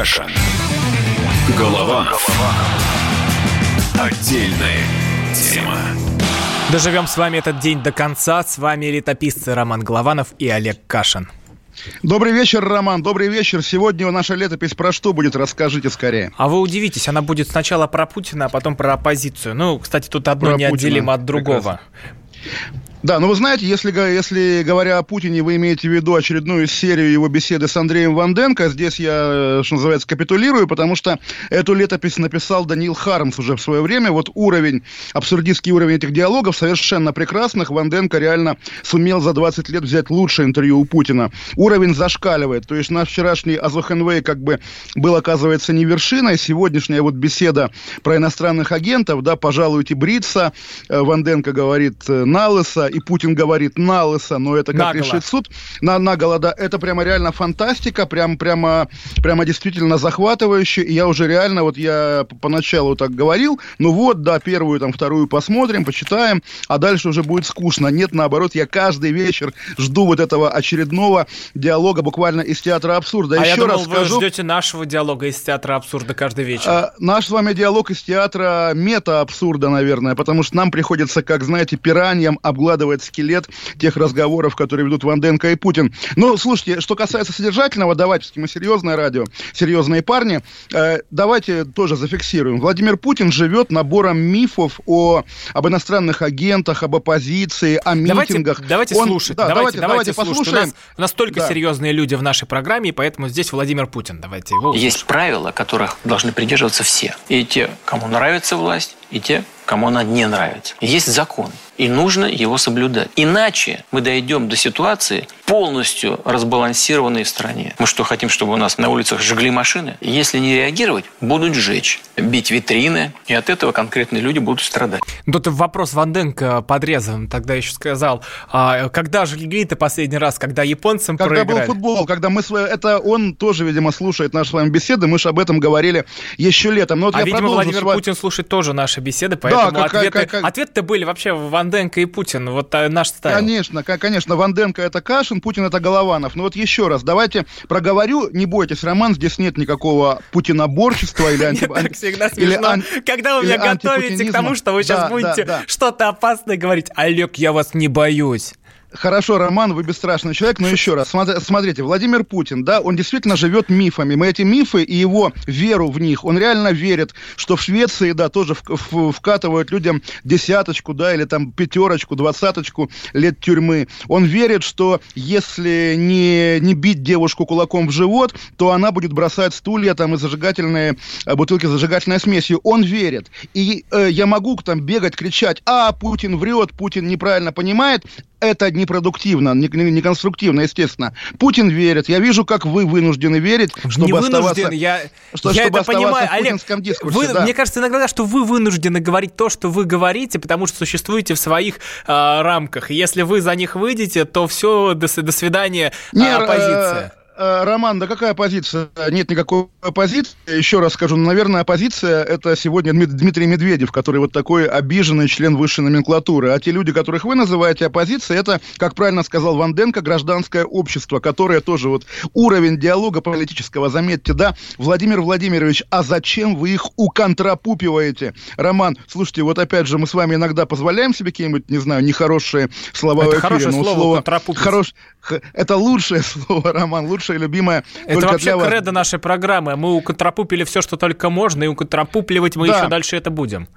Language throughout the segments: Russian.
Кашин. Голованов. Отдельная тема. Доживем с вами этот день до конца. С вами летописцы Роман Голованов и Олег Кашин. Добрый вечер, Роман. Добрый вечер. Сегодня наша летопись про что будет? Расскажите скорее. А вы удивитесь, она будет сначала про Путина, а потом про оппозицию. Ну, кстати, тут одно Про неотделимо Путина. от другого. Да, ну вы знаете, если, если говоря о Путине, вы имеете в виду очередную серию его беседы с Андреем Ванденко, здесь я, э, что называется, капитулирую, потому что эту летопись написал Даниил Хармс уже в свое время. Вот уровень, абсурдистский уровень этих диалогов совершенно прекрасных. Ванденко реально сумел за 20 лет взять лучшее интервью у Путина. Уровень зашкаливает. То есть наш вчерашний Азохенвей как бы был, оказывается, не вершиной. Сегодняшняя вот беседа про иностранных агентов, да, пожалуйте бриться. Э, Ванденко говорит э, на лысо, и Путин говорит на лысо, но это как Наголо. решит суд. На, наголо, да. Это прямо реально фантастика, прям, прямо, прямо действительно захватывающе. И я уже реально, вот я поначалу так говорил, ну вот, да, первую, там, вторую посмотрим, почитаем, а дальше уже будет скучно. Нет, наоборот, я каждый вечер жду вот этого очередного диалога буквально из театра абсурда. а Еще я думал, раз вы скажу, ждете нашего диалога из театра абсурда каждый вечер. а, наш с вами диалог из театра мета-абсурда, наверное, потому что нам приходится, как знаете, пираньям обгладывать скелет тех разговоров, которые ведут Ванденко и Путин. Но, слушайте, что касается содержательного, давайте, мы серьезное радио, серьезные парни, э, давайте тоже зафиксируем. Владимир Путин живет набором мифов о, об иностранных агентах, об оппозиции, о Давайте, митингах. давайте Он- слушать. да, давайте, давайте, давайте послушаем. у нас только Да. серьезные люди в нашей программе, и поэтому здесь Владимир Путин. Давайте его Есть правила, которых должны придерживаться все. И те, кому нравится власть, и те, кому она не нравится. Есть закон, и нужно его соблюдать. Иначе мы дойдем до ситуации полностью разбалансированной в стране. Мы что, хотим, чтобы у нас на улицах жгли машины? Если не реагировать, будут сжечь, бить витрины, и от этого конкретные люди будут страдать. Тут вопрос Ванденко подрезан. Тогда еще сказал, а, когда жгли ты последний раз, когда японцам Когда проиграли? был футбол, когда мы с это он тоже, видимо, слушает наши с вами беседы, мы же об этом говорили еще летом. Но вот А, я видимо, Владимир с вами- Путин слушает тоже наши беседы, поэтому как- как- ответы, как- ответы были вообще Ванденко и Путин. Вот наш стайл. Конечно, ко- конечно, Ванденко это Кашин, Путин это Голованов. Но вот еще раз, давайте проговорю, не бойтесь, Роман, здесь нет никакого путиноборчества или анти... Так всегда смешно, когда вы меня готовите к тому, что вы сейчас Да, будете да, да. что-то опасное говорить. Олег, я вас не боюсь. Хорошо, Роман, вы бесстрашный человек, но еще раз, смотри- смотрите, Владимир Путин, да, он действительно живет мифами. Мы эти мифы и его веру в них, он реально верит, что в Швеции, да, тоже в- в- вкатывают людям десяточку, да, или там пятерочку, двадцаточку лет тюрьмы. Он верит, что если не, не бить девушку кулаком в живот, то она будет бросать стулья там и зажигательные э, бутылки с зажигательной смесью. Он верит. И э, я могу там бегать, кричать, а, Путин врет, Путин неправильно понимает. Это непродуктивно, не, не- не конструктивно, естественно. Путин верит. Я вижу, как вы вынуждены верить, чтобы не оставаться... вынужден, я, что- я чтобы это оставаться понимаю. в Олег, дискурсе, вы- да. мне кажется иногда, что вы вынуждены говорить то, что вы говорите, потому что существуете в своих а, рамках. И Если вы за них выйдете, то все, до, до свидания, а, Не, э, оппозиция. э, Роман, да какая оппозиция? Нет никакой оппозиции. Еще раз скажу, ну, наверное, оппозиция это сегодня Дмит- Дмитрий Медведев, который вот такой обиженный член высшей номенклатуры. А те люди, которых вы называете оппозицией, это, как правильно сказал Ванденко, гражданское общество, которое тоже вот уровень диалога политического, заметьте, да, Владимир Владимирович, а зачем вы их уконтрапупиваете? Роман, слушайте, вот опять же, мы с вами иногда позволяем себе какие-нибудь, не знаю, нехорошие слова Это в эфире, хорошее слово, «уконтрапупить». хорош, это лучшее слово, Роман, лучшее, любимое Это вообще для кредо нашей программы. Мы уконтрапупили все, что только можно, и уконтрапупливать мы Да. еще дальше это будем.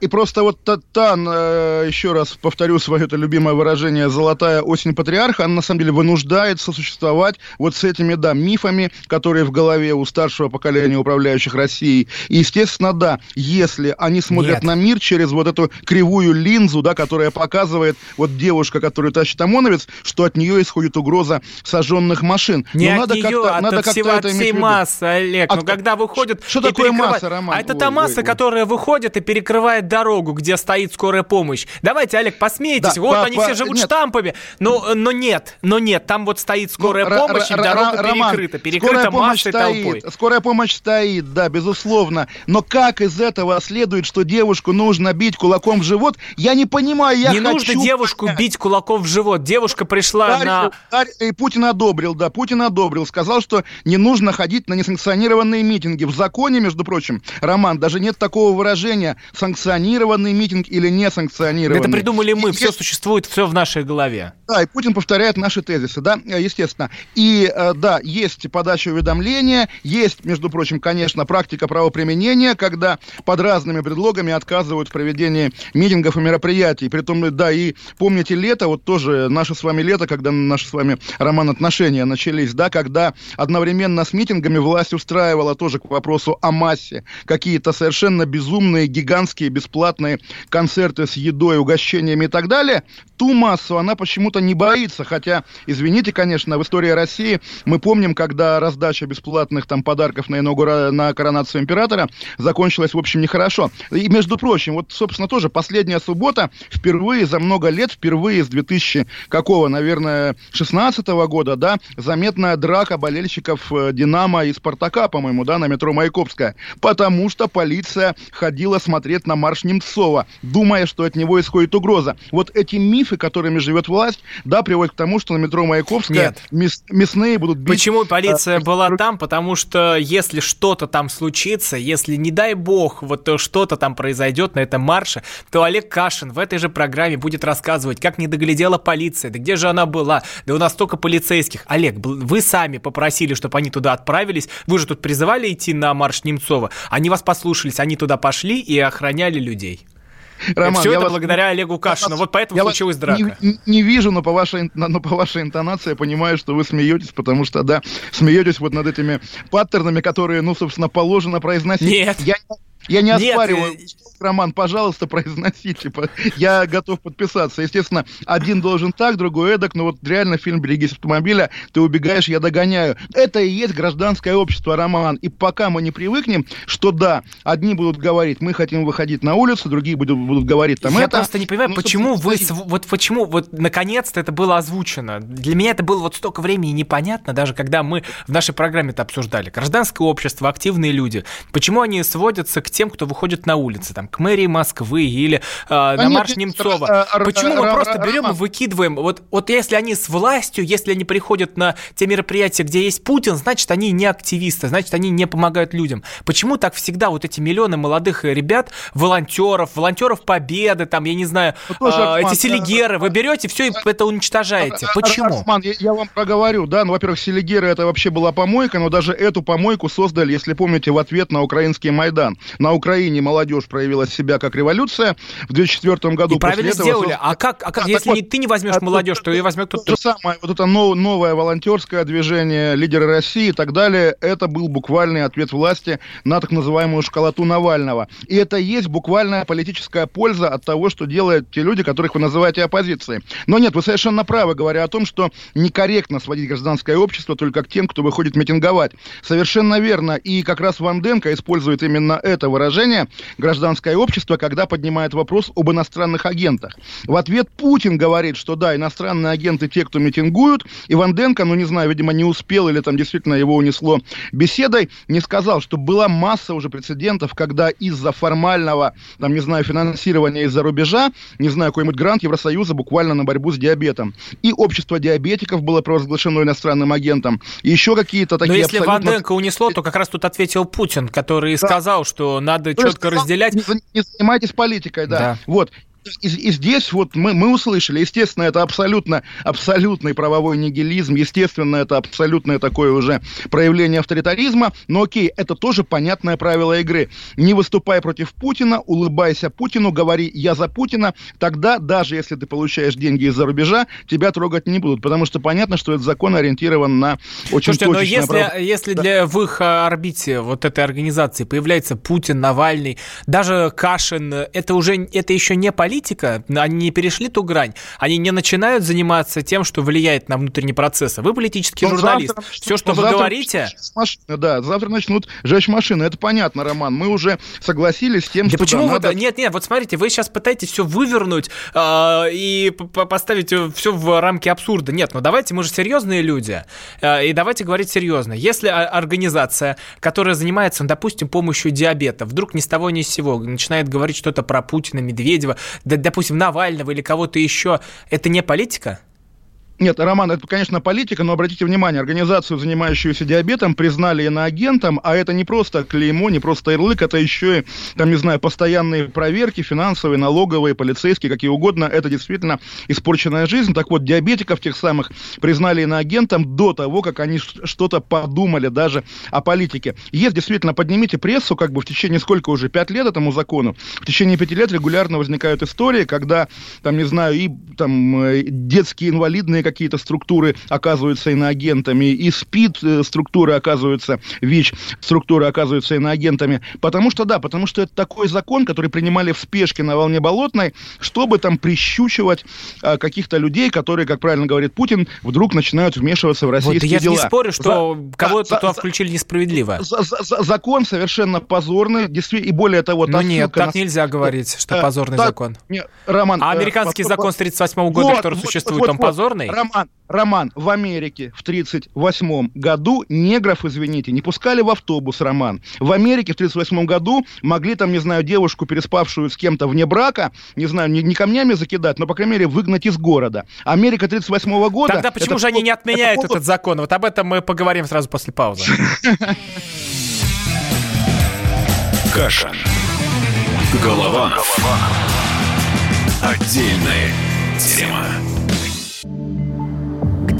И просто вот Татан, э, еще раз повторю свое это любимое выражение, «золотая осень патриарха», она на самом деле вынуждает сосуществовать вот с этими, да, мифами, которые в голове у старшего поколения управляющих Россией. И, естественно, да, если они смотрят Нет. на мир через вот эту кривую линзу, да, которая показывает вот девушка, которая тащит ОМОНовец, что от нее исходит угроза сожженных машин. Не Но от надо нее, как-то- а надо от как-то всего, от всей массы, Олег. От- ну, когда выходит... Что такое перекрывает- масса, Роман? А это та Ой, масса, ой, ой. которая выходит и перекрывает перекрывать дорогу, где стоит скорая помощь. Давайте, Олег, посмейтесь. Да, вот по- они по- все живут нет. штампами. Но, но нет, но нет, там вот стоит скорая Ну, помощь, и ра- дорога Роман, перекрыта. Перекрыта скорая помощь массой стоит, толпой. Скорая помощь стоит, да, безусловно. Но как из этого следует, что девушку нужно бить кулаком в живот? Я не понимаю, я не хочу нужно девушку бить кулаком в живот. Девушка пришла Ударил, на... ударил, и Путин одобрил, да, Путин одобрил, сказал, что не нужно ходить на несанкционированные митинги. В законе, между прочим, Роман, даже нет такого выражения санкционированный митинг или несанкционированный. Это придумали мы, И все существует, все в нашей голове. Да, и Путин повторяет наши тезисы, да, э, естественно. И, э, да, есть подача уведомления, есть, между прочим, конечно, практика правоприменения, когда под разными предлогами отказывают в проведении митингов и мероприятий. Притом, да, и помните лето, вот тоже наше с вами лето, когда наши с вами, Роман, отношения начались, да, когда одновременно с митингами власть устраивала тоже к вопросу о массе какие-то совершенно безумные, гигантские, бесплатные концерты с едой, угощениями и так далее, ту массу она почему-то не боится, хотя, извините, конечно, в истории России мы помним, когда раздача бесплатных там подарков на, инаугура... на коронацию императора закончилась, в общем, нехорошо. И, между прочим, вот, собственно, тоже последняя суббота, впервые за много лет, впервые с 2000, какого, наверное, 16 года, да, заметная драка болельщиков э, «Динамо» и «Спартака», по-моему, да, на метро Маяковская, потому что полиция ходила смотреть на марш Немцова, думая, что от него исходит угроза. Вот эти мифы, которыми живет власть, да, приводят к тому, что на метро Маяковская Нет. мяс- мясные будут бить... Почему полиция э, была там? Потому что если что-то там случится, если, не дай бог, вот э, что-то там произойдет на этом марше, то Олег Кашин в этой же программе будет рассказывать, как не доглядела полиция, да где же она была, да у нас столько полицейских. Олег, вы сами попросили, чтобы они туда отправились, вы же тут призывали идти на марш Немцова, они вас послушались, они туда пошли и охраняли людей. Роман, Все это вас- благодаря Олегу Кашину, вот поэтому Я случилась драка. Не, не вижу, но по, вашей, но по вашей интонации я понимаю, что вы смеетесь, потому что, да, смеетесь вот над этими паттернами, которые, ну, собственно, положено произносить. Нет. Я, я не Нет, оспариваю. э, Роман, пожалуйста, произносите. По- Я готов подписаться. Естественно, один должен так, другой эдак, но вот реально фильм «Берегись автомобиля», ты убегаешь, я догоняю. Это и есть гражданское общество, Роман. И пока мы не привыкнем, что да, одни будут говорить, мы хотим выходить на улицу, другие будут, будут говорить там Я это. просто не понимаю, Ну, почему вы, вот почему, вот наконец-то это было озвучено. Для меня это было вот столько времени непонятно, даже когда мы в нашей программе это обсуждали. Гражданское общество, активные люди. Почему они сводятся к тем, кто выходит на улицы, там, к мэрии Москвы или э, на нет, марш Немцова? р- Почему мы просто берем и выкидываем? Вот, вот если они с властью, если они приходят на те мероприятия, где есть Путин, значит, они не активисты, значит, они не помогают людям. Почему так всегда вот эти миллионы молодых ребят, волонтеров, волонтеров Победы, там, я не знаю, Ну, тоже, а, эти селигеры, вы берете все и это уничтожаете. Почему? Роман, я, я вам проговорю, да, ну, во-первых, Селигера это вообще была помойка, но даже эту помойку создали, если помните, в ответ на украинский Майдан. На Украине молодежь проявила себя как революция. В 2004 году И правильно сделали. создали- А как, а как Да, если не, вот, ты не возьмешь а молодежь, то- то ее возьмет То кто-то же самое, вот это но- новое волонтерское движение, лидеры России и так далее, это был буквальный ответ власти на так называемую школоту Навального. И это есть буквальная политическая польза от того, что делают те люди, которых вы называете оппозицией. Но нет, вы совершенно правы, говоря о том, что некорректно сводить гражданское общество только к тем, кто выходит митинговать. Совершенно верно. И как раз Ванденко использует именно это выражение гражданское общество, когда поднимает вопрос об иностранных агентах. В ответ Путин говорит, что да, иностранные агенты те, кто митингуют, и Ванденко, ну не знаю, видимо, не успел или там действительно его унесло беседой, не сказал, что была масса уже прецедентов, когда из-за формального, там, не знаю, финансирования из-за рубежа, не знаю, какой-нибудь грант Евросоюза буквально на борьбу с диабетом. И общество диабетиков было провозглашено иностранным агентом. И еще какие-то Но такие если абсолютно... Ванденко унесло, то как раз тут ответил Путин, который Да. сказал, что надо То есть четко сказал, разделять. Не, не занимайтесь политикой, да. Да. Вот. И, и здесь вот мы, мы услышали, естественно, это абсолютно, абсолютный правовой нигилизм, естественно, это абсолютное такое уже проявление авторитаризма, но окей, это тоже понятное правило игры. Не выступай против Путина, улыбайся Путину, говори «я за Путина», тогда, даже если ты получаешь деньги из-за рубежа, тебя трогать не будут, потому что понятно, что этот закон ориентирован на очень Слушайте, но если, право- если для в их а, орбите вот этой организации появляется Путин, Навальный, даже Кашин, это уже это еще не политика, политика, они не перешли ту грань, они не начинают заниматься тем, что влияет на внутренние процессы. Вы политический Ну, журналист. завтра Все, что ну, вы завтра говорите... машины, да, завтра начнут жечь машины. Это понятно, Роман. Мы уже согласились с тем, Да что почему да, вы... надо- Нет, нет, вот смотрите, вы сейчас пытаетесь все вывернуть а, и поставить все в рамки абсурда. Нет, ну давайте, мы же серьезные люди. а, и давайте говорить серьезно. Если организация, которая занимается, допустим, помощью диабета, вдруг ни с того ни с сего начинает говорить что-то про Путина, Медведева, допустим, Навального или кого-то еще, это не политика? Нет, Роман, это, конечно, политика, но обратите внимание, организацию, занимающуюся диабетом, признали иноагентом, а это не просто клеймо, не просто ярлык, это еще и, там, не знаю, постоянные проверки, финансовые, налоговые, полицейские, какие угодно, это действительно испорченная жизнь. Так вот, диабетиков тех самых признали иноагентом до того, как они что-то подумали даже о политике. Есть действительно, поднимите прессу, как бы в течение сколько уже, пять лет этому закону, в течение пяти лет регулярно возникают истории, когда, там, не знаю, и там э, детские инвалидные какие-то структуры оказываются иноагентами, и СПИД э, структуры оказываются, ВИЧ структуры оказываются иноагентами. Потому что, да, потому что это такой закон, который принимали в спешке на волне болотной, чтобы там прищучивать а, каких-то людей, которые, как правильно говорит Путин, вдруг начинают вмешиваться в Вот, российские да я дела. не спорю, что За- кого-то за- туда за- включили несправедливо. за- за- за- закон совершенно позорный, действительно, и более того, Ну нет, так на- нельзя говорить, что Э, позорный так, закон. Роман, А э, американский закон с 38 года, Вот, который вот, существует, вот, он вот. позорный? Роман, Роман, в Америке в 1938 году негров, извините, не пускали в автобус, Роман. В Америке в 1938 году могли там, не знаю, девушку, переспавшую с кем-то вне брака, не знаю, не, не камнями закидать, но, по крайней мере, выгнать из города. Америка 1938 года... Тогда почему это же они не отменяют это этот закон? Вот об этом мы поговорим сразу после паузы. Каша. Голованов. Отдельная тема.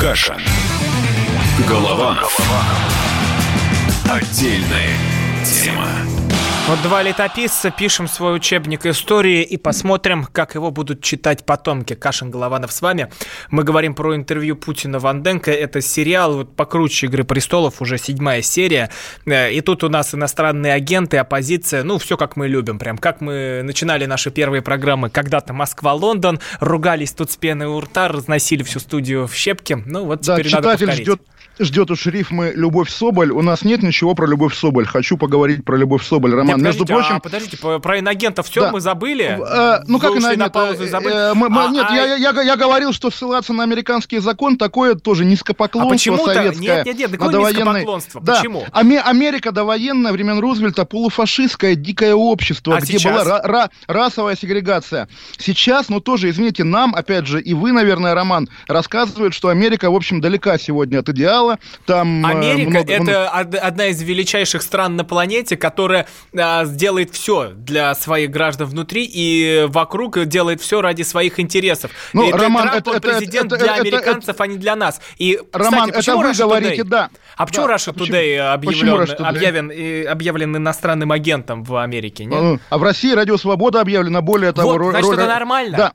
Каша. Голованов. Отдельная тема. Вот два летописца, пишем свой учебник истории и посмотрим, как его будут читать потомки. Кашин Голованов с вами. Мы говорим про интервью Путина Ванденко. Это сериал вот, покруче «Игры престолов», уже седьмая серия. Э, И тут у нас иностранные агенты, оппозиция. Ну, все как мы любим. Прям как мы начинали наши первые программы когда-то Москва-Лондон. Ругались тут с пеной у рта, разносили всю студию в щепки. Ну, вот Да, теперь надо повторить. ждет, ждет уж рифмы «Любовь Соболь». У нас нет ничего про «Любовь Соболь». Хочу поговорить про «Любовь Соболь». Роман, Нет, между подождите, прочим... а, подождите, по- про инагентов все Да. мы забыли? Э, ну как забыли? Э, мы- мы- А, нет, а- я, я, я говорил, что ссылаться на американский закон такое тоже низкопоклонство А советское. нет, нет, нет, какое довоенной- низкопоклонство? Да. Почему? Аме- Америка довоенная, времен Рузвельта, полуфашистское дикое общество, А где сейчас? была ра- расовая сегрегация. Сейчас, ну тоже, извините, нам, опять же, и вы, наверное, Роман, рассказывают, что Америка, в общем, далека сегодня от идеала. Там э, Америка много- это од- одна из величайших стран на планете, которая а, сделает все для своих граждан внутри и вокруг делает все ради своих интересов. Ну, И Роман, Трамп, это- это- президент это- для это- американцев, а не для нас. И, Роман, кстати, почему это вы Russia говорите, Today? да. А почему Да, Russia а почему- Today почему объявлен, Russia Today? объявлен, объявлен иностранным агентом в Америке? нет? Ну, А в России Радио Свобода объявлена, более того... Вот, значит, это нормально? Да.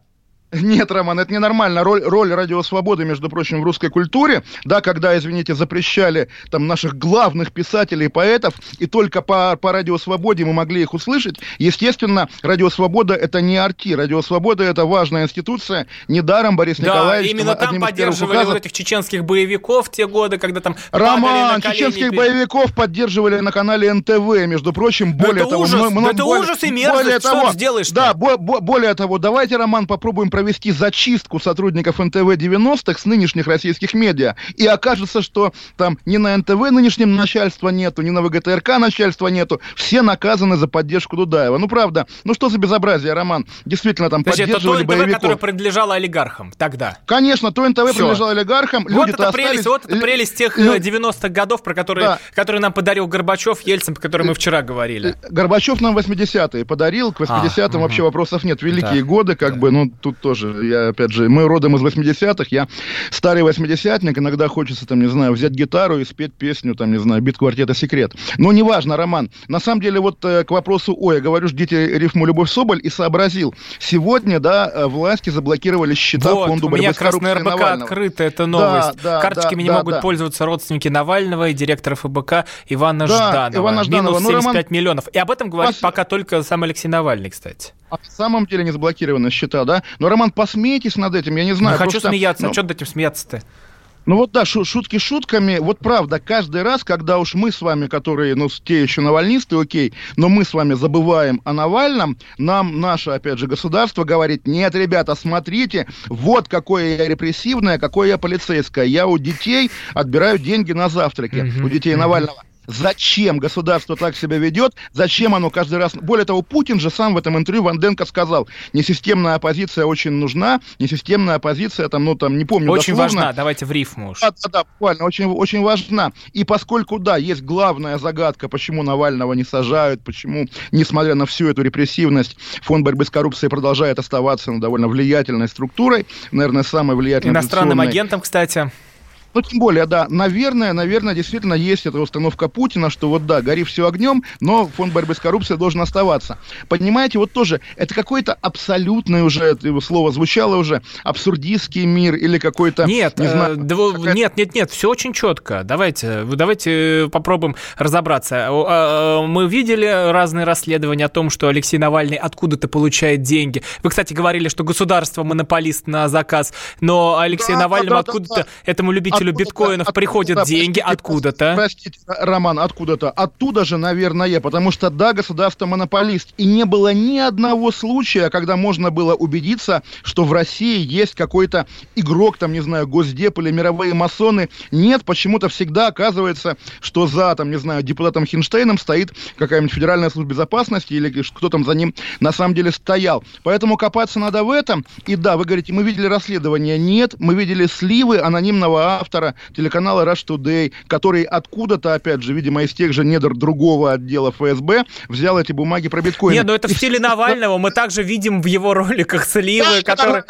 Нет, Роман, это ненормально. Роль, роль радио Свободы, между прочим, в русской культуре, да, когда, извините, запрещали там наших главных писателей и поэтов, и только по, по радио Свободе мы могли их услышать, естественно, радио Свобода это не арти, радио Свобода это важная институция, недаром Борис Да, Николаевич именно там поддерживали указов- вот этих чеченских боевиков в те годы, когда там Роман, колени чеченских перед- боевиков поддерживали на канале НТВ, между прочим, более это того... ужас, мы- это более- ужас и мерзость, более что того, сделаешь-то? Да, бо- бо- более того, давайте, Роман, попробуем провести зачистку сотрудников НТВ 90-х с нынешних российских медиа, и окажется, что там ни на НТВ нынешнем начальства нету, ни на ВГТРК начальства нету, все наказаны за поддержку Дудаева. Ну, правда, ну что за безобразие, Роман? Действительно, там Подожди, это то поддерживали НТВ, боевиков. которое принадлежало олигархам тогда. Конечно, то НТВ Всё. принадлежало олигархам, Вот это остались- прелесть, вот это прелесть тех лю- э, 90-х годов, про которые, Да. которые нам подарил Горбачев, Ельцин, про которые мы вчера говорили. Горбачев нам 80-е подарил, к 80-м А, вообще мгм. вопросов нет. Великие Да, годы, как бы, ну, тут тоже, я, опять же, мы родом из 80-х, я старый 80-ник, иногда хочется, там, не знаю, взять гитару и спеть песню, там, не знаю, бит квартета «Секрет». Но неважно, Роман. На самом деле, вот э, к вопросу, ой, я говорю, ждите рифму «Любовь Соболь» и сообразил. Сегодня, да, э, власти заблокировали счета вот, фонду борьбы с коррупцией РБК Навального. открыта эта новость. да, Карточками да, не да, могут да. пользоваться родственники Навального и директора ФБК Ивана Да, Жданова. Ивана Жданова. Минус Ну, Роман- 75 миллионов. И об этом говорит Пос- пока только сам Алексей Навальный, кстати. А на самом деле не заблокированы счета, да? Но, Роман, посмейтесь над этим, я не знаю. хочу просто, смеяться. ну, А что над этим смеяться-то? Ну вот да, шу- шутки шутками. Вот правда, каждый раз, когда уж мы с вами, которые, ну, те еще навальнисты, окей, но мы с вами забываем о Навальном, нам наше, опять же, государство говорит, нет, ребята, смотрите, вот какое я репрессивное, какое я полицейское. Я у детей отбираю деньги на завтраки, у детей. Навального. Зачем государство так себя ведет? Зачем оно каждый раз... Более того, Путин же сам в этом интервью Ванденко сказал, несистемная оппозиция очень нужна, несистемная оппозиция, там, ну, там, не помню Очень дословно. важна. Давайте в рифму уж. Да, да, да, буквально, очень, очень важна. И поскольку, да, есть главная загадка, почему Навального не сажают, почему, несмотря на всю эту репрессивность, фонд борьбы с коррупцией продолжает оставаться ну, довольно влиятельной структурой, наверное, самой влиятельной. Иностранным агентом, кстати. Ну, тем более, да, наверное, наверное, действительно есть эта установка Путина, что вот да, гори все огнем, но фонд борьбы с коррупцией должен оставаться. Понимаете, вот тоже, это какой-то абсолютный уже, это его слово звучало уже, абсурдистский мир или какой-то... Нет, не э, знаю, да вы- какая-то- нет, нет, нет, все очень четко. Давайте, давайте попробуем разобраться. А, а, Мы видели разные расследования о том, что Алексей Навальный откуда-то получает деньги. Вы, кстати, говорили, что государство монополист на заказ, но Алексею Да, Навальному да, да, откуда-то да. этому любителю Откуда-то, биткоинов приходят простите, деньги откуда-то. Простите, Роман, откуда-то? Оттуда же, наверное, потому что, да, государство монополист. И не было ни одного случая, когда можно было убедиться, что в России есть какой-то игрок, там, не знаю, госдеп или мировые масоны. Нет, почему-то всегда оказывается, что за, там, не знаю, депутатом Хинштейном стоит какая-нибудь федеральная служба безопасности или кто там за ним на самом деле стоял. Поэтому копаться надо в этом. И да, вы говорите, мы видели расследование. Нет, мы видели сливы анонимного автора телеканала Rush Today, который откуда-то, опять же, видимо, из тех же недр другого отдела ФСБ взял эти бумаги про биткоины. Нет, ну это в стиле Навального. Мы также видим в его роликах сливы, которые...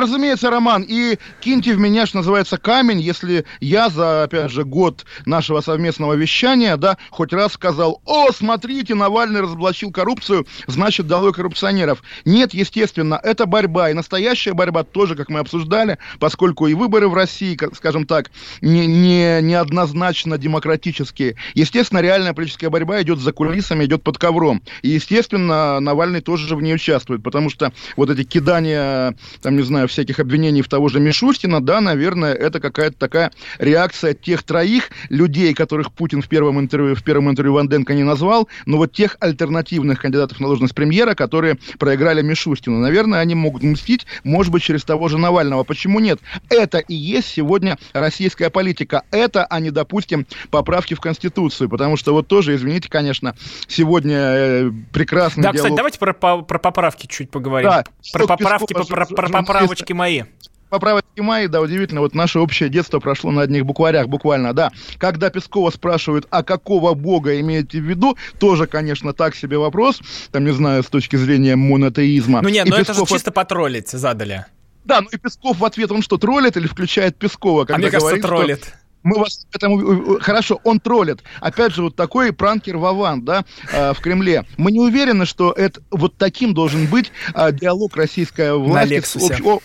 разумеется, Роман. И киньте в меня, что называется, камень, если я за, опять же, год нашего совместного вещания, да, хоть раз сказал, о, смотрите, Навальный разоблачил коррупцию, значит, долой коррупционеров. Нет, естественно, это борьба. И настоящая борьба тоже, как мы обсуждали, поскольку и выборы в России, как- так, не, не, неоднозначно демократические. Естественно, реальная политическая борьба идет за кулисами, идет под ковром. И, естественно, Навальный тоже же в ней участвует, потому что вот эти кидания, там, не знаю, всяких обвинений в того же Мишустина, да, наверное, это какая-то такая реакция тех троих людей, которых Путин в первом интервью, в первом интервью Ванденко не назвал, но вот тех альтернативных кандидатов на должность премьера, которые проиграли Мишустину. Наверное, они могут мстить, может быть, через того же Навального. Почему нет? Это и есть сегодня российская политика. Это, а не, допустим, поправки в Конституцию. Потому что вот тоже, извините, конечно, сегодня э, прекрасный Да, диалог... кстати, давайте про, по- про поправки чуть поговорим. Да, Про поправки, Пескова, про, про журналиста. поправочки мои. Поправочки мои, да, удивительно, вот наше общее детство прошло на одних букварях, буквально, да. Когда Пескова спрашивают, а какого бога имеете в виду, тоже, конечно, так себе вопрос, там, не знаю, с точки зрения монотеизма. Ну нет, И ну это же Песков чисто потроллить задали. Да, ну и Песков в ответ, он что, троллит или включает Пескова? А когда мне кажется, говорит, что троллит. Мы вас этому... Хорошо, он троллит. Опять же, вот такой пранкер Вован, да, э, в Кремле. Мы не уверены, что это вот таким должен быть э, диалог российской власти с, общ- о-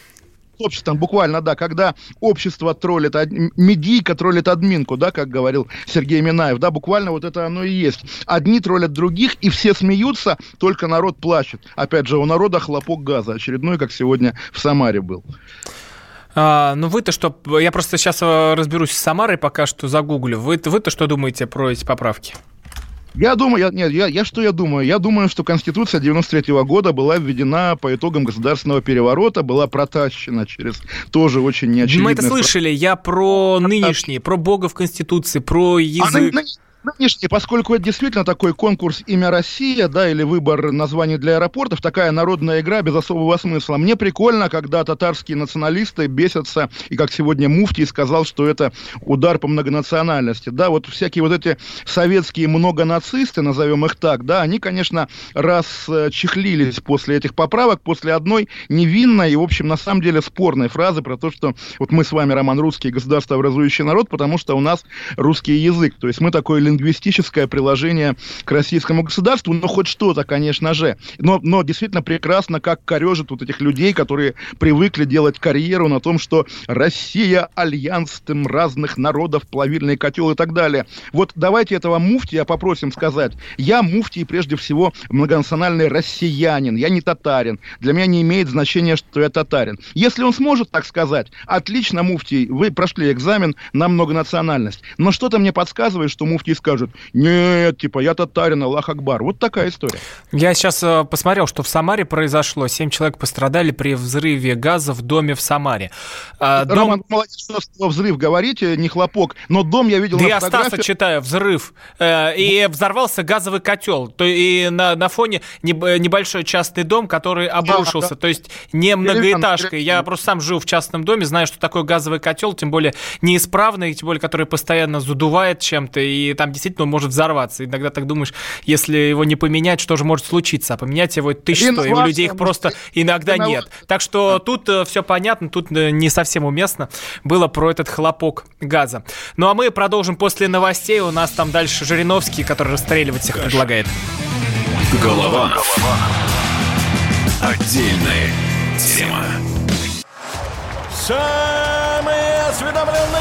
обществом. Буквально, да, когда общество троллит, медийка троллит админку, да, как говорил Сергей Минаев, да, буквально вот это оно и есть. Одни троллят других, и все смеются, только народ плачет. Опять же, у народа хлопок газа, очередной, как сегодня в Самаре был. А, ну вы-то что, я просто сейчас э, разберусь с Самарой, пока что загуглю. Вы, вы-то что думаете про эти поправки? Я думаю, я, нет, я, я что я думаю? Я думаю, что Конституция 93 -го года была введена по итогам государственного переворота, была протащена через тоже очень неочевидное... Мы это слышали, я про нынешние, про Бога в Конституции, про А язык. ны- Нынешний, поскольку это действительно такой конкурс «Имя Россия», да, или выбор названий для аэропортов, такая народная игра без особого смысла. Мне прикольно, когда татарские националисты бесятся, и как сегодня Муфтий сказал, что это удар по многонациональности. Да, вот всякие вот эти советские многонацисты, назовем их так, да, они, конечно, расчехлились после этих поправок, после одной невинной и, в общем, на самом деле спорной фразы про то, что вот мы с вами, Роман, русский государствообразующий народ, потому что у нас русский язык. То есть мы такое лингвистическое приложение к российскому государству, но хоть что-то, конечно же. Но, но действительно прекрасно, как корежит вот этих людей, которые привыкли делать карьеру на том, что Россия – альянс там, разных народов, плавильный котел и так далее. Вот давайте этого муфтия попросим сказать. Я муфтий прежде всего многонациональный россиянин, я не татарин. Для меня не имеет значения, что я татарин. Если он сможет так сказать, отлично, муфтий, вы прошли экзамен на многонациональность. Но что-то мне подсказывает, что муфтий скажет, нет, типа, я татарин, Аллах Акбар. Вот такая история. Я сейчас э, посмотрел, что в Самаре произошло. Семь человек пострадали при взрыве газа в доме в Самаре. А, дом- Роман, молодец, что слово взрыв говорите, не хлопок. Но дом я видел Да на я Стаса фотографии. читаю, взрыв. Э, и взорвался газовый котел. То и на, на фоне неб- небольшой частный дом, который обрушился. да. То есть не многоэтажка. Я просто сам живу в частном доме, знаю, что такое газовый котел, тем более неисправный, тем более который постоянно задувает чем-то, и там действительно он может взорваться. Иногда так думаешь, если его не поменять, что же может случиться? А поменять его ты что? И у людей их просто иногда нет. Так что тут все понятно, тут э, не совсем уместно было про этот хлопок газа. Ну а мы продолжим после новостей. У нас там дальше Жириновский, который расстреливать всех предлагает. Голованов. Отдельная тема. Самые осведомленные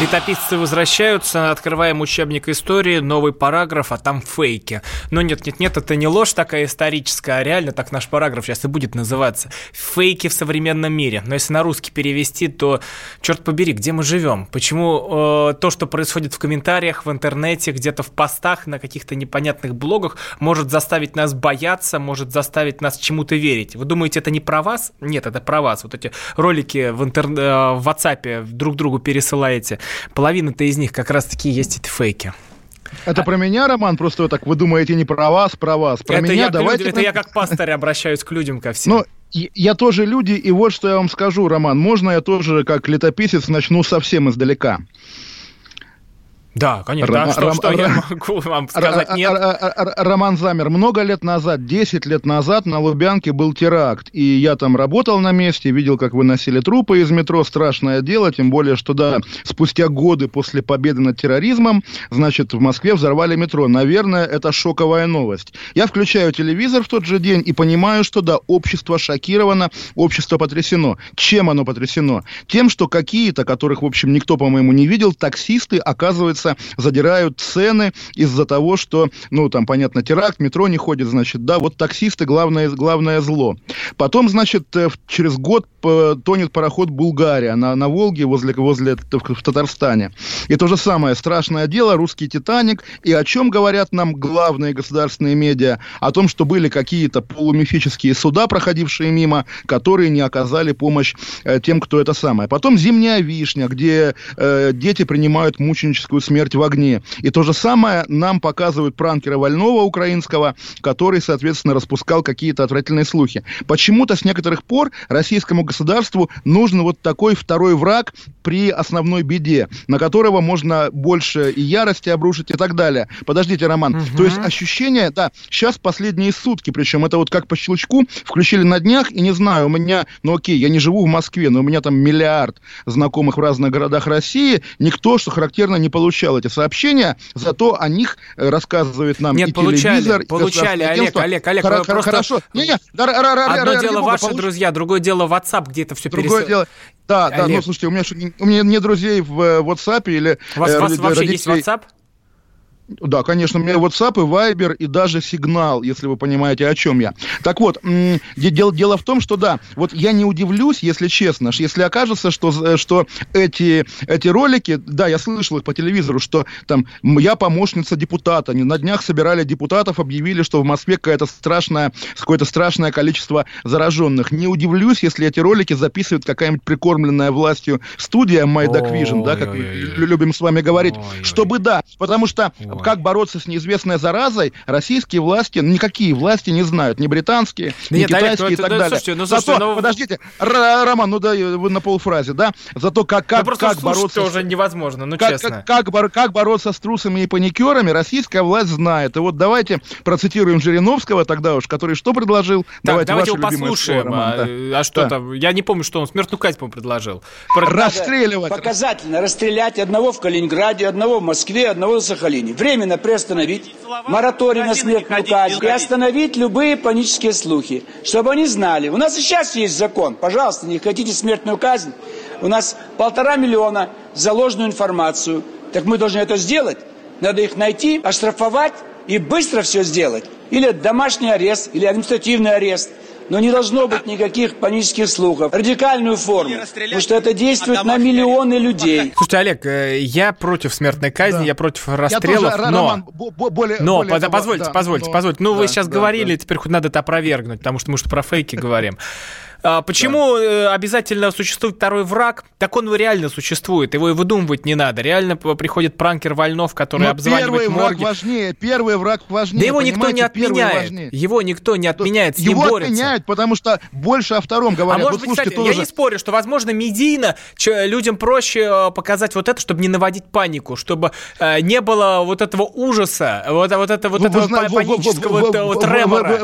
Летописцы возвращаются, открываем учебник истории, новый параграф, а там фейки. Но нет, нет, нет, это не ложь такая историческая, а реально так наш параграф сейчас и будет называться. Фейки в современном мире. Но если на русский перевести, то, черт побери, где мы живем? Почему э, то, что происходит в комментариях, в интернете, где-то в постах, на каких-то непонятных блогах, может заставить нас бояться, может заставить нас чему-то верить? Вы думаете, это не про вас? Нет, это про вас. Вот эти ролики в, интер... э, в WhatsApp друг другу пересылаете. Половина-то из них как раз-таки есть эти фейки. Это про меня, Роман? Просто вы так вы думаете не про вас, про вас. Про это меня я, давайте... людям- это я как пастырь обращаюсь к людям ко всем. Ну, и- я тоже люди, и вот что я вам скажу, Роман. Можно я тоже, как летописец, начну совсем издалека? Да, конечно. Ром- Да, что, Ром- что я могу вам сказать? Нет. Роман Замер, много лет назад, 10 лет назад на Лубянке был теракт, и я там работал на месте, видел, как выносили трупы из метро, страшное дело, тем более, что, да, спустя годы после победы над терроризмом, значит, в Москве взорвали метро. Наверное, это шоковая новость. Я включаю телевизор в тот же день и понимаю, что, да, общество шокировано, общество потрясено. Чем оно потрясено? Тем, что какие-то, которых, в общем, никто, по-моему, не видел, таксисты, оказывается, задирают цены из-за того, что, ну, там, понятно, теракт, метро не ходит, значит, да, вот таксисты главное, главное зло. Потом, значит, э, через год э, тонет пароход Булгария на, на Волге возле, возле в Татарстане. И то же самое страшное дело, русский Титаник. И о чем говорят нам главные государственные медиа? О том, что были какие-то полумифические суда, проходившие мимо, которые не оказали помощь э, тем, кто это самое. Потом «Зимняя вишня», где э, дети принимают мученическую смерть смерть в огне. И то же самое нам показывают пранкера Вольного украинского, который, соответственно, распускал какие-то отвратительные слухи. Почему-то с некоторых пор российскому государству нужен вот такой второй враг при основной беде, на которого можно больше и ярости обрушить и так далее. Подождите, Роман. Угу. То есть ощущение, да, сейчас последние сутки, причем это вот как по щелчку, включили на днях, и не знаю, у меня, ну окей, я не живу в Москве, но у меня там миллиард знакомых в разных городах России, никто, что характерно, не получал эти сообщения, зато о них э, рассказывает нам Нет, и получали, телевизор, получали, и Олег, Олег, Олег, Хор- просто... Хорошо, не, не, Одно дело ваши друзья, другое дело WhatsApp, где это все Другое дело, да, да, ну слушайте, у меня, у меня нет друзей в э, WhatsApp или... У вас, э, вас вообще есть WhatsApp? Да, конечно, у меня WhatsApp и Viber, и даже сигнал, если вы понимаете, о чем я. Так вот, дело, дело в том, что да, вот я не удивлюсь, если честно, если окажется, что, э, что эти, эти ролики, да, я слышал их по телевизору, что там я помощница депутата, они на днях собирали депутатов, объявили, что в Москве какое-то страшное, какое-то страшное количество зараженных. Не удивлюсь, если эти ролики записывает какая-нибудь прикормленная властью студия My Duck Vision, да, как мы любим с вами говорить, чтобы, да, потому что как бороться с неизвестной заразой, российские власти, ну, никакие власти не знают, ни британские, ни Нет, китайские Олег, ну, и так да, далее. Слушайте, ну, слушайте, Зато, ну... подождите, Роман, ну да, вы на полуфразе, да? Зато как, как, ну, как бороться... уже невозможно, ну как, честно. Как, как, как бороться с трусами и паникерами, российская власть знает. И вот давайте процитируем Жириновского тогда уж, который что предложил? Так, давайте, давайте его послушаем. Слово, Роман, а, да. а что да. там? Я не помню, что он смертную казнь, по предложил. Про... Расстреливать. Показательно расстрелять одного в Калининграде, одного в Москве, одного в Сахалине. Временно приостановить мораторий на смертную казнь и остановить любые панические слухи, чтобы они знали. У нас и сейчас есть закон. Пожалуйста, не хотите смертную казнь? У нас полтора миллиона за ложную информацию. Так мы должны это сделать. Надо их найти, оштрафовать и быстро все сделать. Или домашний арест, или административный арест – но не должно быть никаких панических слухов. Радикальную форму. Потому что это действует на миллионы людей. Слушайте, Олег, э, я против смертной казни, да. я против расстрелов, я тоже, но... Роман, более, но, более того, позвольте, да, позвольте, но, позвольте. Ну, да, вы сейчас да, говорили, да. теперь хоть надо это опровергнуть, потому что мы что про фейки говорим. А, почему да. Э, обязательно существует второй враг? Так он реально существует, его и выдумывать не надо. Реально приходит пранкер Вольнов, который Но обзванивает первый морги. враг важнее, первый враг важнее. Да его никто не отменяет. Его никто не отменяет, с ним его борется. отменяют, потому что больше о втором говорят. А может вот, быть, кстати, тоже... я не спорю, что, возможно, медийно людям проще э, показать вот это, чтобы не наводить панику, чтобы э, не было вот этого ужаса, вот, вот, это, вот вы, этого вы, панического вы, вот, тремора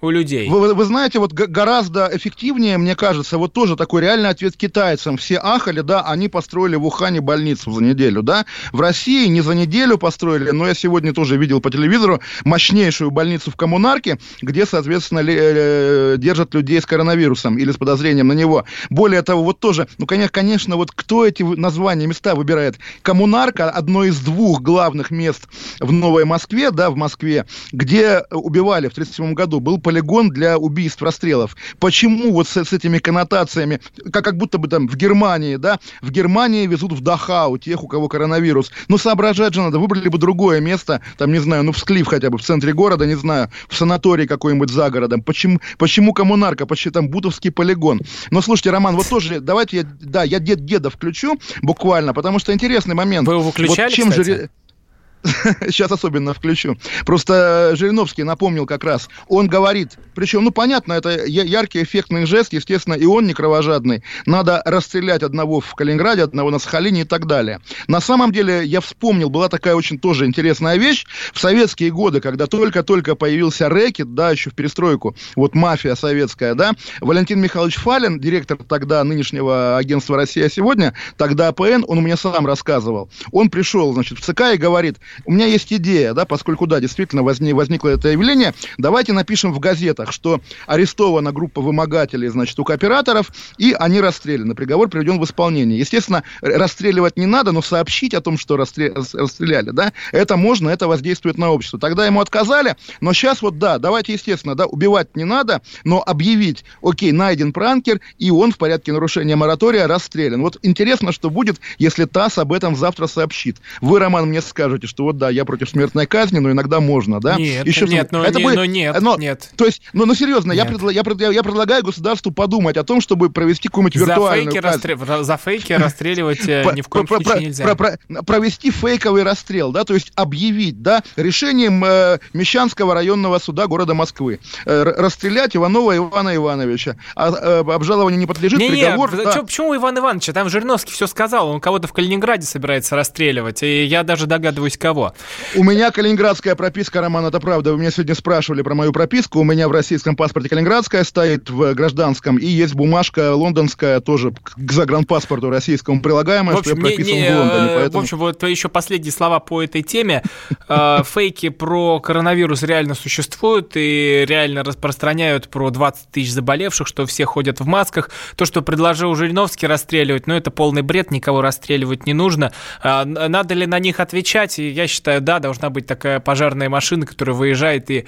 у людей. Вы, вы, вы знаете, вот гораздо эффективнее, мне кажется, вот тоже такой реальный ответ китайцам. Все ахали, да, они построили в Ухане больницу за неделю, да. В России не за неделю построили, но я сегодня тоже видел по телевизору мощнейшую больницу в коммунарке, где, соответственно, э, держат людей с коронавирусом или с подозрением на него. Более того, вот тоже, ну, конечно, конечно, вот кто эти названия, места выбирает? Коммунарка, одно из двух главных мест в Новой Москве, да, в Москве, где убивали в 1937 году, был полигон для убийств, расстрелов. Почему вот с, с этими коннотациями как, как будто бы там в Германии, да, в Германии везут в Дахау тех, у кого коронавирус. Ну, соображать же надо, выбрали бы другое место, там, не знаю, ну, в Склив хотя бы, в центре города, не знаю, в санатории какой-нибудь за городом. Почему, почему коммунарка, почему там Бутовский полигон? Но, слушайте, Роман, вот тоже, давайте, я, да, я дед деда включу буквально, потому что интересный момент. Вы его включали, вот чем кстати? Же, сейчас особенно включу. Просто Жириновский напомнил как раз. Он говорит, причем, ну, понятно, это яркий эффектный жест, естественно, и он не кровожадный. Надо расстрелять одного в Калининграде, одного на Сахалине и так далее. На самом деле, я вспомнил, была такая очень тоже интересная вещь. В советские годы, когда только-только появился рэкет, да, еще в перестройку, вот мафия советская, да, Валентин Михайлович Фалин, директор тогда нынешнего агентства «Россия сегодня», тогда АПН, он мне сам рассказывал. Он пришел, значит, в ЦК и говорит, у меня есть идея, да, поскольку, да, действительно возник, возникло это явление, давайте напишем в газетах, что арестована группа вымогателей, значит, у кооператоров, и они расстреляны. Приговор приведен в исполнение. Естественно, расстреливать не надо, но сообщить о том, что расстреляли, да, это можно, это воздействует на общество. Тогда ему отказали, но сейчас вот, да, давайте, естественно, да, убивать не надо, но объявить, окей, найден пранкер, и он в порядке нарушения моратория расстрелян. Вот интересно, что будет, если ТАСС об этом завтра сообщит. Вы, Роман, мне скажете, что что вот да, я против смертной казни, но иногда можно, да? Нет, Еще нет, что- ну, это не- будет- ну, нет, но- нет. То есть, ну, ну серьезно, я, предла- я, пред- я предлагаю государству подумать о том, чтобы провести какую-нибудь За виртуальную фейки, казнь. расстрел- за фейки расстреливать э, ни в коем случае нельзя. про- про- провести фейковый расстрел, да, то есть объявить, да, решением э, Мещанского районного суда города Москвы э, расстрелять Иванова Ивана Ивановича. А, обжалованию не подлежит приговор. почему Иван Иванович? Там Жириновский все сказал, он кого-то в Калининграде собирается расстреливать, и я даже догадываюсь, кого. У меня калининградская прописка, Роман, это правда. Вы меня сегодня спрашивали про мою прописку. У меня в российском паспорте калининградская стоит, в гражданском, и есть бумажка лондонская тоже к загранпаспорту российскому прилагаемая, В что я общем, не- прописан не, в Лондоне. э, Поэтому... в общем, вот еще последние слова по этой теме. Э, Фейки про коронавирус реально существуют и реально распространяют про 20 тысяч заболевших, что все ходят в масках. То, что предложил Жириновский расстреливать, ну, это полный бред, никого расстреливать не нужно. Н- Надо ли на них отвечать? И я считаю, да, должна быть такая пожарная машина, которая выезжает и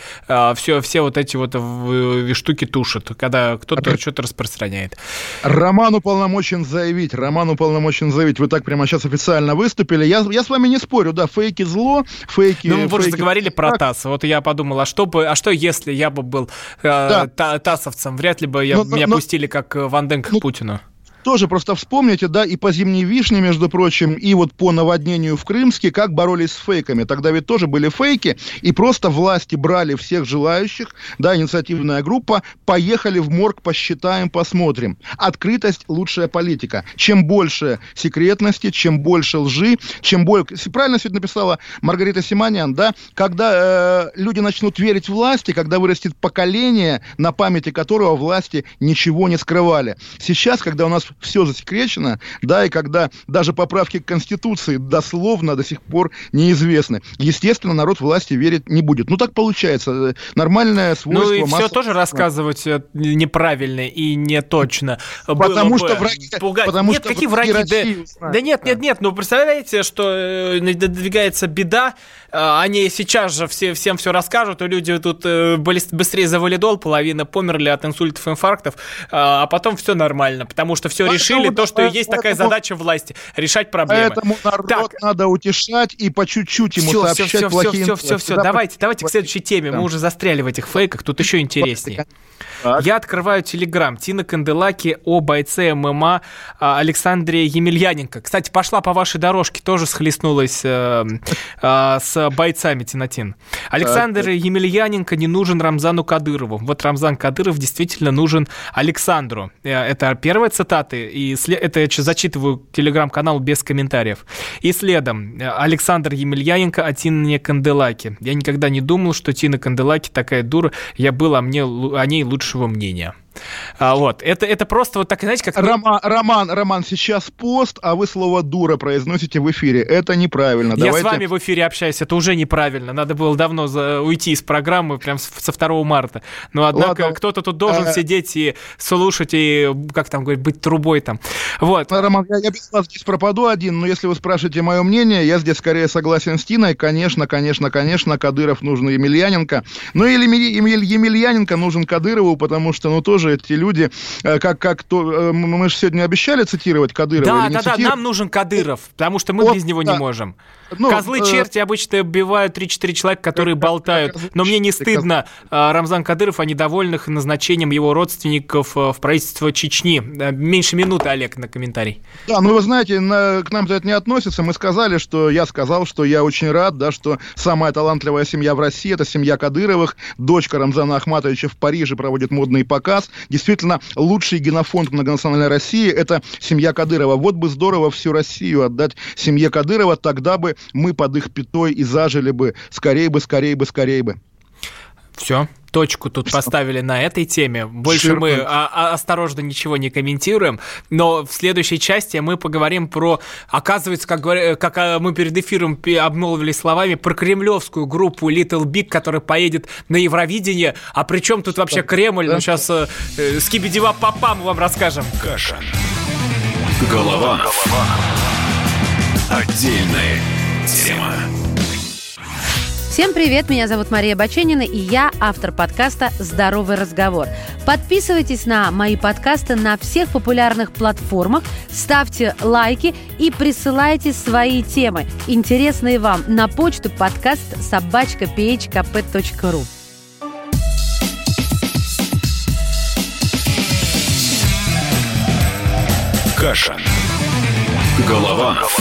все, все вот эти вот в- штуки тушит, когда кто-то что-то распространяет. Роман уполномочен заявить, Роман уполномочен заявить. Вы так прямо сейчас официально выступили. Я, я с вами не спорю, да, фейки зло, фейки... Ну, мы просто фейки- заговорили про Так, ТАСС. Вот я подумал, а что бы, а что если я бы был э, Да. та- ТАССовцем? Вряд ли бы я, Но- меня но- пустили как э, Ван Денг к Ну, Путину. Тоже просто вспомните, да, и по зимней вишне, между прочим, и вот по наводнению в Крымске, как боролись с фейками. Тогда ведь тоже были фейки, и просто власти брали всех желающих, да, инициативная группа, поехали в морг, посчитаем, посмотрим. Открытость – лучшая политика. Чем больше секретности, чем больше лжи, чем больше... Правильно сегодня написала Маргарита Симонян, да, когда э, люди начнут верить власти, когда вырастет поколение, на памяти которого власти ничего не скрывали. Сейчас, когда у нас все засекречено, да, и когда даже поправки к Конституции дословно до сих пор неизвестны, естественно, народ власти верить не будет. Ну, так получается. Нормальное свойство... Ну и все массового- тоже рассказывать э, неправильно и не точно. Потому что бы враги- пугать. потому нет, что какие враги враги? Да, да нет, нет, нет. Ну представляете, что э, надвигается беда, э, они сейчас же все, всем все расскажут, и люди тут быстрее за валидол, половина померли от инсультов, инфарктов, а потом все нормально, потому что все Решили то, что есть такая задача власти решать проблемы. Поэтому народ надо утешать и по чуть-чуть ему сообщать плохие все, все, все. Да, Давайте, давайте к следующей теме. Мы уже застряли в этих фейках, тут еще интереснее. Я открываю Телеграм. Тина Канделаки о бойце ММА а, Александре Емельяненко. Кстати, пошла по вашей дорожке, тоже схлестнулась э, э, с бойцами Тинатин. Александр Емельяненко не нужен Рамзану Кадырову. Вот Рамзан Кадыров действительно нужен Александру. Э, Это первая цитата, и сле- это я зачитываю телеграм-канал без комментариев. И следом Александр Емельяненко о Тине Канделаке. Я никогда не думал, что Тина Канделаки такая дура. Я был о, мне, лу- о ней лучшего мнения. А, вот, это, это просто вот так, знаете, как... Роман, Роман, Роман, сейчас пост, а вы слово дура произносите в эфире. Это неправильно. Я Давайте... с вами в эфире общаюсь, это уже неправильно. Надо было давно за- уйти из программы, прям со 2 марта. Но однако Ладно. кто-то тут должен Э. сидеть и слушать, и, как там говорить, быть трубой там. Вот. Роман, я, я без вас здесь пропаду один, но если вы спрашиваете мое мнение, я здесь скорее согласен с Тиной. Конечно, конечно, конечно, Кадыров нужен Емельяненко. Ну или Емель- Емель- Емельяненко нужен Кадырову, потому что, ну, тоже эти люди, э, как, как то, э, мы же сегодня обещали цитировать Кадырова Да, да, да, цитировать? нам нужен Кадыров, потому что мы Вот, без него да. не можем. Ну, Козлы э, черти обычно убивают 3-4 человека, которые болтают. Но мне не стыдно, Рамзан Кадыров, о недовольных назначением его родственников э, в правительство Чечни. Э, Меньше минуты, Олег, на комментарий. Да, ну вы знаете, на- к нам это не относится. Мы сказали, что я сказал, что я очень рад, да, что самая талантливая семья в России это семья Кадыровых. Дочка Рамзана Ахматовича в Париже проводит модный показ. Действительно, лучший генофонд многонациональной России это семья Кадырова. Вот бы здорово всю Россию отдать семье Кадырова, тогда бы мы под их пятой и зажили бы скорее бы, скорее бы, скорее бы. Все, точку тут поставили на этой теме. Больше мы а, а, осторожно ничего не комментируем. Но в следующей части мы поговорим про, оказывается, как, говоря- как а, мы перед эфиром обмолвились словами, про кремлевскую группу Little Big, которая поедет на Евровидение. А при чем тут вообще Кремль? Ну, сейчас э, э, Скибидева Папа мы вам расскажем. Кашин. Голованов. Отдельная тема. Всем привет, меня зовут Мария Баченина, и я автор подкаста «Здоровый разговор». Подписывайтесь на мои подкасты на всех популярных платформах, ставьте лайки и присылайте свои темы, интересные вам, на почту подкаст собачка phkp.ru. Каша. Голованов.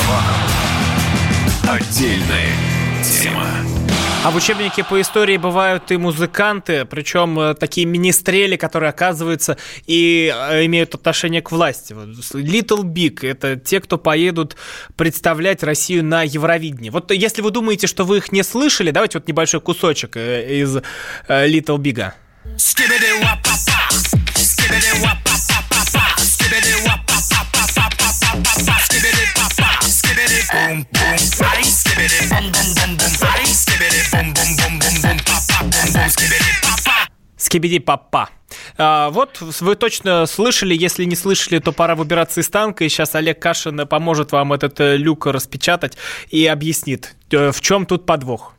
Отдельная тема. А в учебнике по истории бывают и музыканты, причем э, такие министрели, которые оказываются и э, имеют отношение к власти. Little Big — это те, кто поедут представлять Россию на Евровидении. Вот если вы думаете, что вы их не слышали, давайте вот небольшой кусочек э, из Little Big. Скибиди папа. А, вот вы точно слышали, если не слышали, то пора выбираться из танка, и сейчас Олег Кашин поможет вам этот э, люк распечатать и объяснит, э, в чем тут подвох.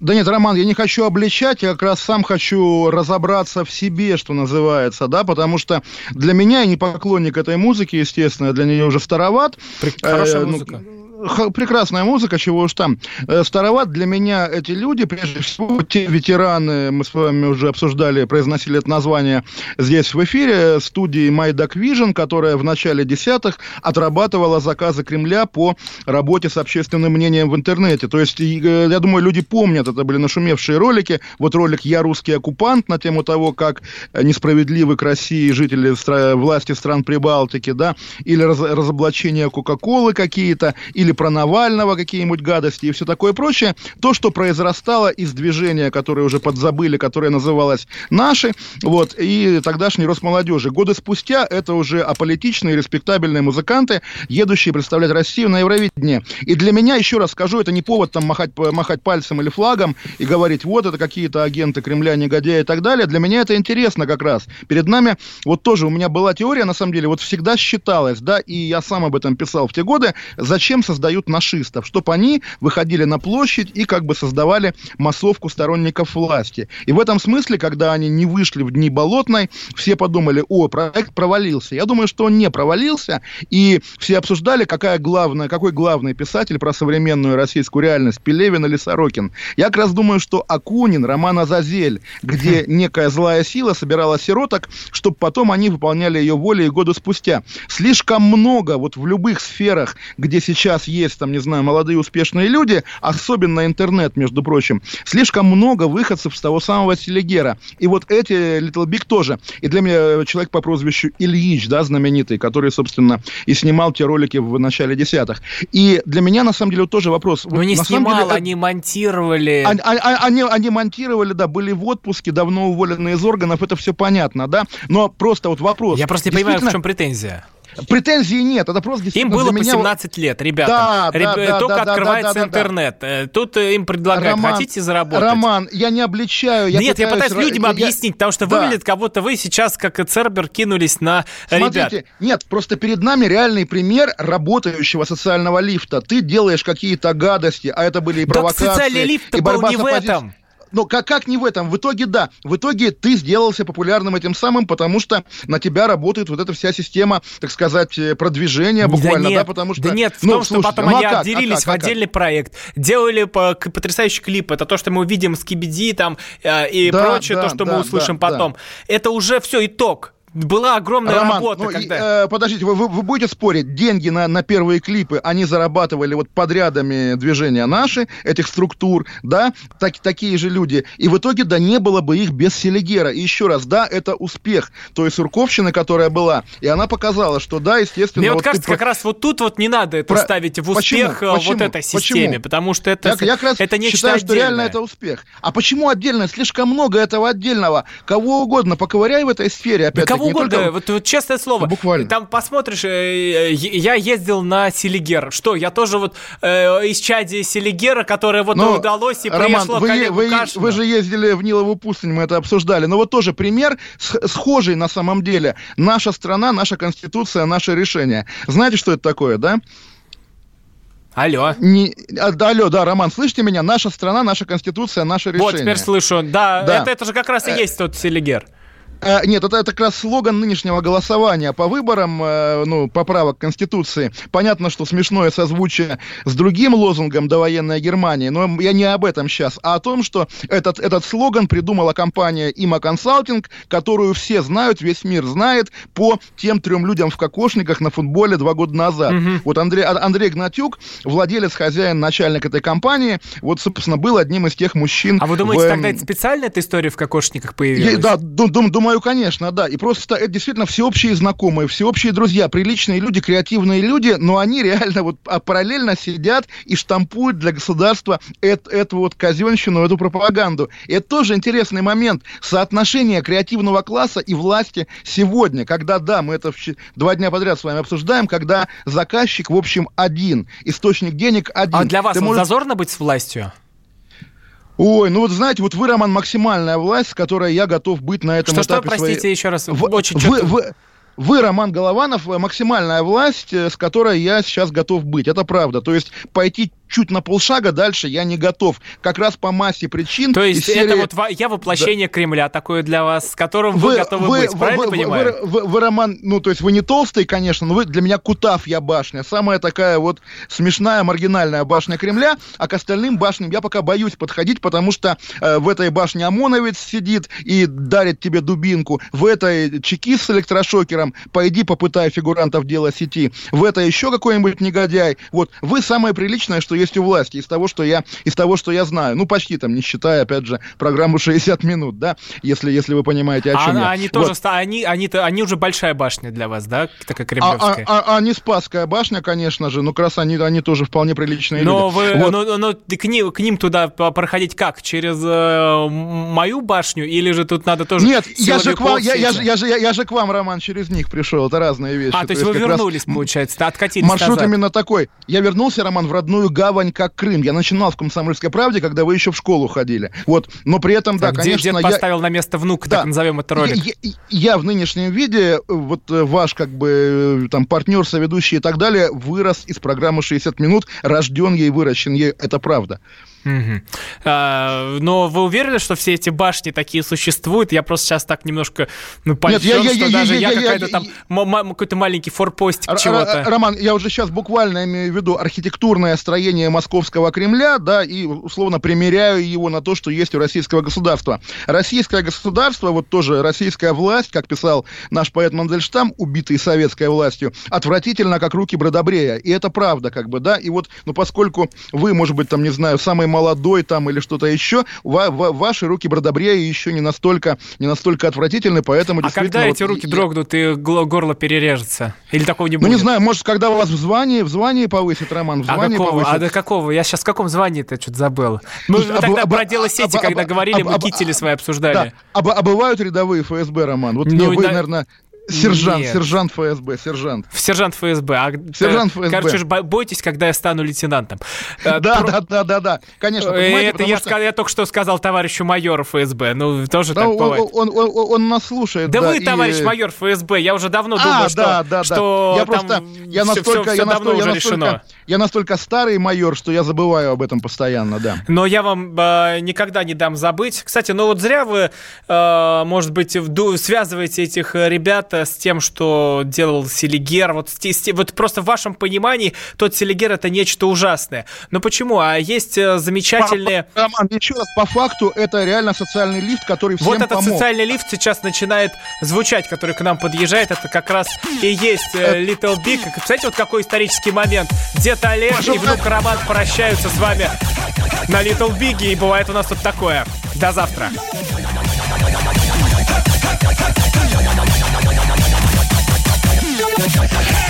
Да нет, Роман, я не хочу обличать, я как раз сам хочу разобраться в себе, что называется, да, потому что для меня, я не поклонник этой музыки, естественно, я для нее уже староват. Хорошая э, музыка. Ну, прекрасная музыка, чего уж там. Э, староват для меня эти люди, прежде всего, те ветераны, мы с вами уже обсуждали, произносили это название здесь в эфире, студии My Duck Vision, которая в начале десятых отрабатывала заказы Кремля по работе с общественным мнением в интернете. То есть, э, я думаю, люди помнят, это были нашумевшие ролики. Вот ролик «Я русский оккупант» на тему того, как несправедливы к России жители власти стран Прибалтики, да, или раз, разоблачение Кока-Колы какие-то, или про Навального какие-нибудь гадости и все такое прочее. То, что произрастало из движения, которое уже подзабыли, которое называлось «Наши», вот, и тогдашний Росмолодежи. Годы спустя это уже аполитичные, респектабельные музыканты, едущие представлять Россию на Евровидении. И для меня, еще раз скажу, это не повод там махать, махать пальцем или флагом и говорить, вот это какие-то агенты Кремля, негодяи и так далее. Для меня это интересно как раз. Перед нами, вот тоже у меня была теория, на самом деле, вот всегда считалось, да, и я сам об этом писал в те годы, зачем создают нашистов, чтобы они выходили на площадь и как бы создавали массовку сторонников власти. И в этом смысле, когда они не вышли в дни Болотной, все подумали, о, проект провалился. Я думаю, что он не провалился, и все обсуждали, какая главная, какой главный писатель про современную российскую реальность, Пелевин или Сорокин. Я как раз думаю, что Акунин, Роман Азазель, где некая злая сила собирала сироток, чтобы потом они выполняли ее волю и годы спустя. Слишком много вот в любых сферах, где сейчас есть, там, не знаю, молодые успешные люди, особенно интернет, между прочим, слишком много выходцев с того самого Селигера. И вот эти Little Big тоже. И для меня человек по прозвищу Ильич, да, знаменитый, который, собственно, и снимал те ролики в начале десятых. И для меня, на самом деле, вот тоже вопрос. Ну, не снимал, деле, они монтировали. Они, они, они монтировали, да, были в отпуске, давно уволены из органов, это все понятно, да. Но просто вот вопрос. Я просто не понимаю, в чем претензия. Претензий нет, это просто Им было по меня... 17 лет, ребята. Да, Реб... да, Только да, открывается да, да, интернет. Да, да. Тут э, им предлагают, Роман, хотите заработать? Роман, я не обличаю. Я Нет, я пытаюсь людям я... объяснить, потому что да. выглядит, как будто вы сейчас, как и Цербер, кинулись на Смотрите, ребят. Нет, просто перед нами реальный пример работающего социального лифта. Ты делаешь какие-то гадости, а это были и провокации, да, социальный лифт и был не в этом но как, как не в этом? В итоге, да, в итоге ты сделался популярным этим самым, потому что на тебя работает вот эта вся система, так сказать, э, продвижения буквально, да, нет, да потому что... Да нет, в ну, том, слушайте, что потом ну, они а как, отделились а как, в отдельный а как? проект, делали по, потрясающий клип, это то, что мы увидим с Кибиди там э, и да, прочее, да, то, что да, мы услышим да, потом. Да. Это уже все итог. Была огромная Роман, работа. Ну, когда... э, подождите, вы, вы, вы будете спорить, деньги на, на первые клипы, они зарабатывали вот подрядами движения наши, этих структур, да, так, такие же люди. И в итоге, да, не было бы их без Селигера. И еще раз, да, это успех той сурковщины, которая была. И она показала, что да, естественно... Мне вот, вот кажется, ты... как раз вот тут вот не надо это Про... ставить в успех почему? Э, почему? вот этой системе, почему? потому что это, я, я как раз это нечто считаю, отдельное. что реально это успех. А почему отдельно? Слишком много этого отдельного. Кого угодно поковыряй в этой сфере, опять кого угодно, только... вот, вот честное слово. Буквально. Там посмотришь, э, я ездил на Селигер. Что, я тоже вот э, из чади Селигера, которое вот Но, удалось и Роман, пришло вы, вы, вы же ездили в Нилову пустынь, мы это обсуждали. Но вот тоже пример схожий на самом деле. Наша страна, наша конституция, наше решение. Знаете, что это такое, да? Алло. Не, а, да, алло, да, Роман, слышите меня? Наша страна, наша конституция, наше решение. Вот, теперь слышу. Да, Да. Это, это же как раз и есть тот Селигер. Э, Нет, это, это как раз слоган нынешнего голосования по выборам, э, ну, поправок Конституции. Понятно, что смешное созвучие с другим лозунгом «Довоенная Германия», но я не об этом сейчас, а о том, что этот, этот слоган придумала компания «Има Консалтинг», которую все знают, весь мир знает по тем трем людям в кокошниках на футболе два года назад. Вот Андрей, А- Андрей Гнатюк, владелец, хозяин, начальник этой компании, вот, собственно, был одним из тех мужчин... А вы думаете, в, тогда эм, это специально эта история в кокошниках я- появилась? да, ду- дум- думаю, конечно, да. И просто это действительно всеобщие знакомые, всеобщие друзья, приличные люди, креативные люди, но они реально вот а, параллельно сидят и штампуют для государства эт- эту вот казенщину, эту пропаганду. И это тоже интересный момент. Соотношение креативного класса и власти сегодня, когда, да, мы это два дня подряд с вами обсуждаем, когда заказчик, в общем, один, источник денег один. А для вас Ты вот можешь- зазорно быть с властью? Ой, ну вот знаете, вот вы, Роман, максимальная власть, с которой я готов быть на этом Что-что, этапе простите, своей... еще раз, В- очень вы, вы- вы, Роман Голованов, максимальная власть, э, с которой я сейчас готов быть. Это правда. То есть пойти чуть на полшага дальше я не готов. Как раз по массе причин. То есть из это серии- вот я воплощение Кремля такое для вас, с которым вы, готовы быть, правильно вы, понимаю? вы- вы- вы, Роман, ну, то есть вы не толстый, конечно, но вы для меня Кутав я башня. Самая такая вот смешная, маргинальная башня Кремля, а к остальным башням я пока боюсь подходить, потому что э, в этой башне ОМОНовец сидит и дарит тебе дубинку, в этой чекист с электрошокером, пойди попытай фигурантов дела сети, в этой еще какой-нибудь негодяй. Вот, вы самое приличное, что есть у власти, из того, что я, из того, что я знаю. Ну, почти там, не считая, опять же, программу 60 минут, да, если, если вы понимаете, о А чем я. они Вот. тоже, ста- они, они-то, они уже большая башня для вас, да, такая А, кремлевская? а, а- а не Спасская башня, конечно же, ну, как раз они, они тоже вполне приличные Но люди. вы, Вот. но, но ты к, ним, к ним туда проходить как? Через э, мою башню или же тут надо тоже Нет, я же, к вам, я, я, я, же, я, я же к вам, Роман, через них пришел. Это разные вещи. А, то есть вы вернулись, получается, откатились Маршрут назад. именно такой. Я вернулся, Роман, в родную гавань, как Крым. Я начинал в «Комсомольской правде», когда вы еще в школу ходили. Вот. Но при этом, да, дед- конечно, дед я... поставил на место внука, Да. так назовем это ролик. Я, я- я в нынешнем виде, вот э, ваш как бы э, там партнер, соведущий и так далее, вырос из программы 60 минут, рожден ей, выращен ей, это правда. Мгм. А, но вы уверены, что все эти башни такие существуют? Я просто сейчас так немножко ну, Нет, я- польщен, я- что я- даже я- я, я- какая-то там какой-то маленький форпостик чего-то. Роман, я уже сейчас буквально имею в виду архитектурное строение московского Кремля, да, и условно примеряю его на то, что есть у российского государства. Российское государство, вот тоже российская власть, как писал наш поэт Мандельштам, убитый советской властью, отвратительно, как руки Бродобрея. И это правда, как бы, да. И вот, ну, поскольку вы, может быть, там, не знаю, самый молодой там или что-то еще, ва- ва- ваши руки Бродобрея еще не настолько, не настолько отвратительны, поэтому А когда вот эти руки я- дрогнут и горло перережется? Или такого не ну, будет? не знаю, может, когда вас в звании, в звании повысит, Роман, в А звании какого? повысит. А до какого? Я сейчас в каком звании-то что-то забыл. Мы Слушай, а тогда б- про дело сети, об- когда об- говорили, об- мы об- кители свои Да. обсуждали. А, б- а бывают рядовые ФСБ, Роман? Вот Ну, ну, вы, да- наверное, сержант, Нет. сержант ФСБ, сержант. Сержант ФСБ. А, Сержант э, ФСБ. Короче, бойтесь, когда я стану лейтенантом. Э, Да, да, да, да, да, конечно. Э, Это я, что- ска- я только что сказал товарищу майору ФСБ. Ну, тоже Да, так он, бывает. он, он- он- он нас слушает. Да, вы, и- товарищ майор ФСБ, я уже давно А, думал, что, да, да, что да. Я просто, я настолько, всё- я давно настолько, я уже настолько, решено. Я настолько старый майор, что я забываю об этом постоянно, да. Но я вам э, никогда не дам забыть. Кстати, ну вот зря вы, э, может быть, вду- связываете этих ребят э, с тем, что делал Селигер. Вот, вот просто в вашем понимании тот Селигер это нечто ужасное. Но почему? А есть э, замечательные... Роман, еще раз, по факту, это реально социальный лифт, который всем Вот этот помог. социальный лифт сейчас начинает звучать, который к нам подъезжает. Это как раз и есть э, Little Big. Кстати, вот какой исторический момент. Дед Олег и внук Роман прощаются с вами на Little Big. И бывает у нас тут такое. До завтра. Every